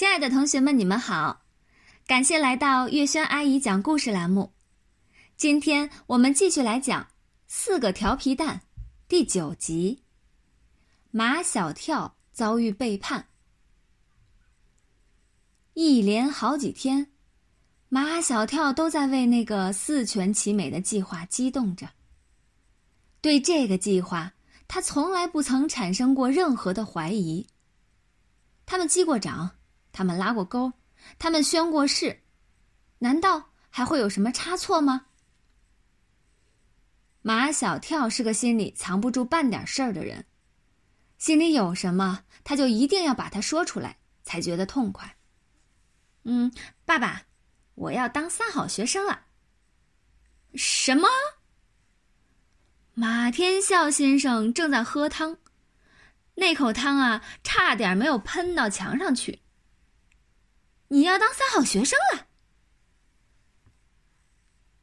亲爱的同学们，你们好！感谢来到月轩阿姨讲故事栏目。今天我们继续来讲《四个调皮蛋》第九集：马小跳遭遇背叛。一连好几天，马小跳都在为那个四全其美的计划激动着。对这个计划，他从来不曾产生过任何的怀疑。他们击过掌。他们拉过钩，他们宣过誓，难道还会有什么差错吗？马小跳是个心里藏不住半点事儿的人，心里有什么他就一定要把它说出来，才觉得痛快。嗯，爸爸，我要当三好学生了。什么？马天笑先生正在喝汤，那口汤啊，差点没有喷到墙上去。你要当三好学生了。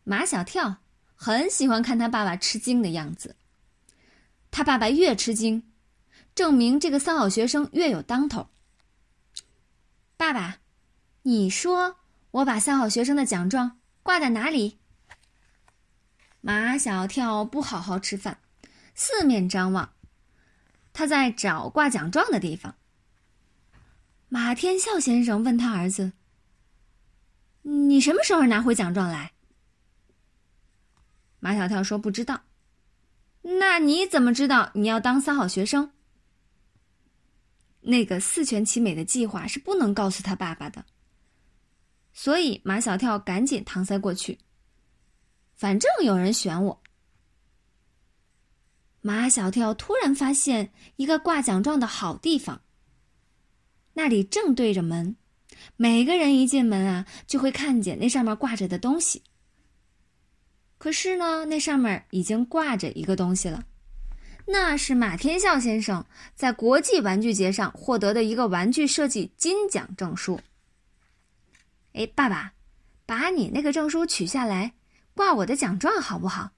马小跳很喜欢看他爸爸吃惊的样子。他爸爸越吃惊，证明这个三好学生越有当头。爸爸，你说我把三好学生的奖状挂在哪里？马小跳不好好吃饭，四面张望，他在找挂奖状的地方。马天笑先生问他儿子：“你什么时候拿回奖状来？”马小跳说：“不知道。”那你怎么知道你要当三好学生？那个四全其美的计划是不能告诉他爸爸的，所以马小跳赶紧搪塞过去。反正有人选我。马小跳突然发现一个挂奖状的好地方。那里正对着门，每个人一进门啊，就会看见那上面挂着的东西。可是呢，那上面已经挂着一个东西了，那是马天笑先生在国际玩具节上获得的一个玩具设计金奖证书。哎，爸爸，把你那个证书取下来，挂我的奖状好不好？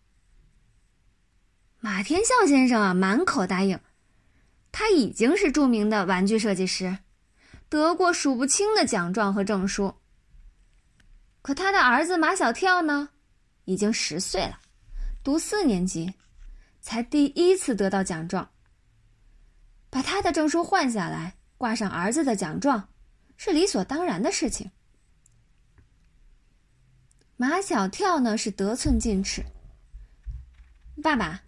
马天笑先生啊，满口答应。他已经是著名的玩具设计师。得过数不清的奖状和证书。可他的儿子马小跳呢，已经十岁了，读四年级，才第一次得到奖状。把他的证书换下来，挂上儿子的奖状，是理所当然的事情。马小跳呢，是得寸进尺。爸爸，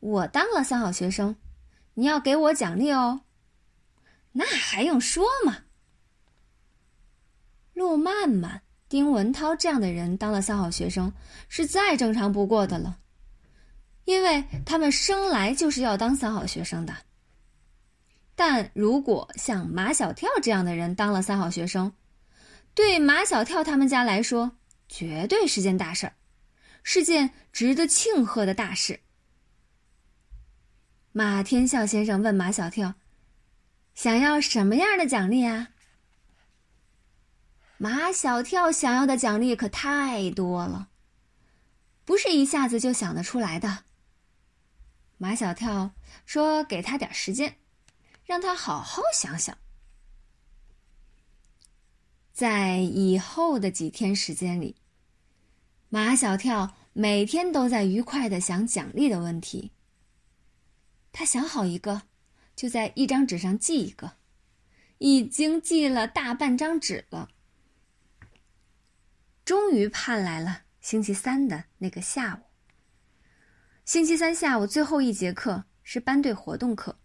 我当了三好学生，你要给我奖励哦。那还用说吗？陆曼曼、丁文涛这样的人当了三好学生，是再正常不过的了，因为他们生来就是要当三好学生的。但如果像马小跳这样的人当了三好学生，对马小跳他们家来说，绝对是件大事儿，是件值得庆贺的大事。马天笑先生问马小跳：“想要什么样的奖励啊？”马小跳想要的奖励可太多了，不是一下子就想得出来的。马小跳说：“给他点时间，让他好好想想。”在以后的几天时间里，马小跳每天都在愉快的想奖励的问题。他想好一个，就在一张纸上记一个，已经记了大半张纸了。终于盼来了星期三的那个下午。星期三下午最后一节课是班队活动课，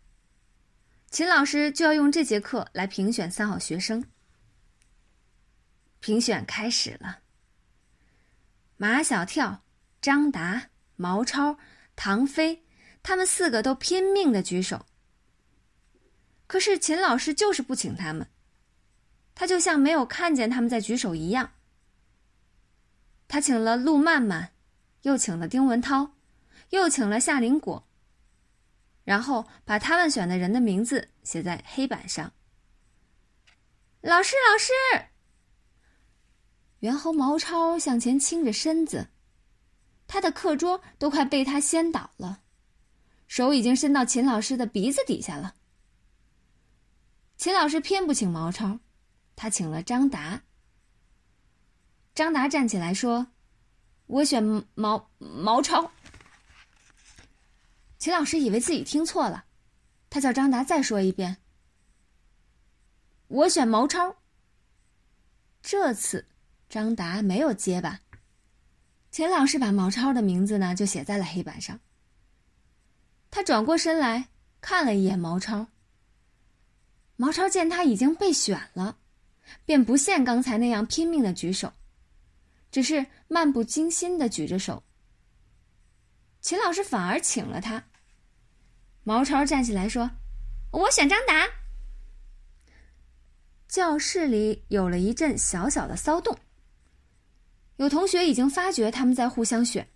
秦老师就要用这节课来评选三好学生。评选开始了。马小跳、张达、毛超、唐飞，他们四个都拼命的举手。可是秦老师就是不请他们，他就像没有看见他们在举手一样。他请了陆曼曼，又请了丁文涛，又请了夏林果。然后把他们选的人的名字写在黑板上。老师，老师！猿猴毛超向前倾着身子，他的课桌都快被他掀倒了，手已经伸到秦老师的鼻子底下了。秦老师偏不请毛超，他请了张达。张达站起来说：“我选毛毛超。”秦老师以为自己听错了，他叫张达再说一遍：“我选毛超。”这次张达没有结巴。秦老师把毛超的名字呢就写在了黑板上。他转过身来看了一眼毛超。毛超见他已经被选了，便不像刚才那样拼命的举手。只是漫不经心的举着手。秦老师反而请了他。毛超站起来说：“我选张达。”教室里有了一阵小小的骚动。有同学已经发觉他们在互相选。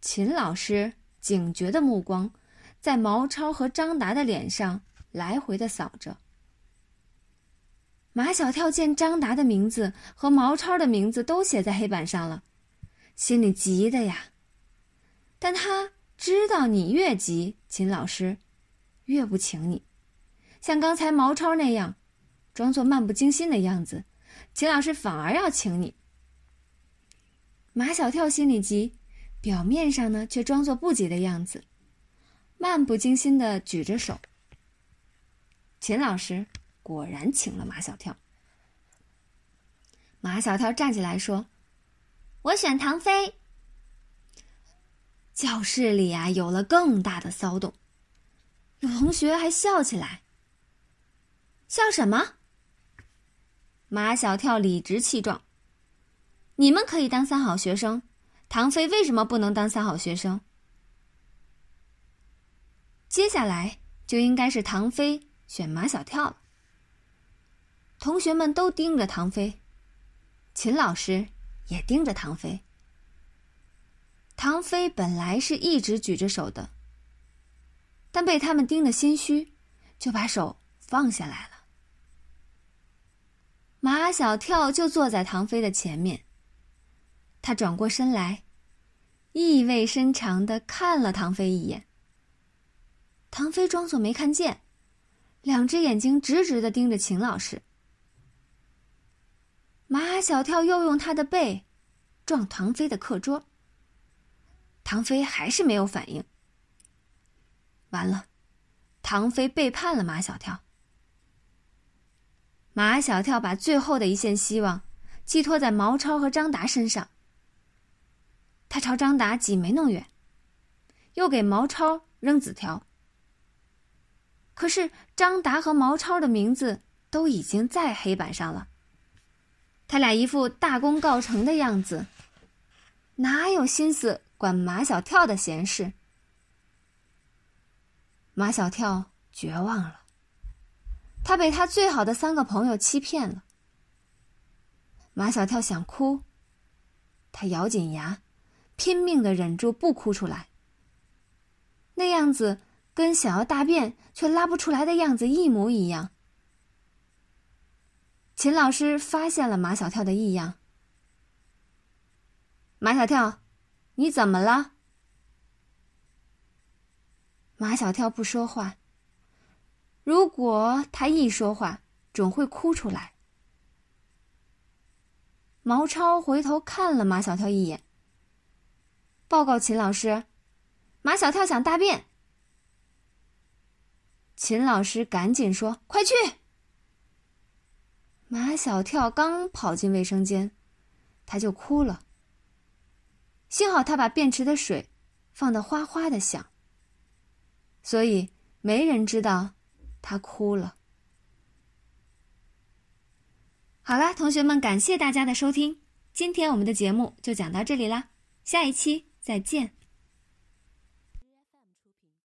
秦老师警觉的目光在毛超和张达的脸上来回的扫着。马小跳见张达的名字和毛超的名字都写在黑板上了，心里急的呀。但他知道你越急，秦老师越不请你。像刚才毛超那样，装作漫不经心的样子，秦老师反而要请你。马小跳心里急，表面上呢却装作不急的样子，漫不经心的举着手。秦老师。果然请了马小跳。马小跳站起来说：“我选唐飞。”教室里啊有了更大的骚动，有同学还笑起来。笑什么？马小跳理直气壮：“你们可以当三好学生，唐飞为什么不能当三好学生？”接下来就应该是唐飞选马小跳了。同学们都盯着唐飞，秦老师也盯着唐飞。唐飞本来是一直举着手的，但被他们盯得心虚，就把手放下来了。马小跳就坐在唐飞的前面，他转过身来，意味深长的看了唐飞一眼。唐飞装作没看见，两只眼睛直直的盯着秦老师。马小跳又用他的背撞唐飞的课桌，唐飞还是没有反应。完了，唐飞背叛了马小跳。马小跳把最后的一线希望寄托在毛超和张达身上。他朝张达挤眉弄眼，又给毛超扔纸条。可是张达和毛超的名字都已经在黑板上了。他俩一副大功告成的样子，哪有心思管马小跳的闲事？马小跳绝望了，他被他最好的三个朋友欺骗了。马小跳想哭，他咬紧牙，拼命的忍住不哭出来。那样子跟想要大便却拉不出来的样子一模一样。秦老师发现了马小跳的异样。马小跳，你怎么了？马小跳不说话。如果他一说话，准会哭出来。毛超回头看了马小跳一眼，报告秦老师，马小跳想大便。秦老师赶紧说：“快去！”马小跳刚跑进卫生间，他就哭了。幸好他把便池的水放得哗哗的响，所以没人知道他哭了。好啦，同学们，感谢大家的收听，今天我们的节目就讲到这里啦，下一期再见。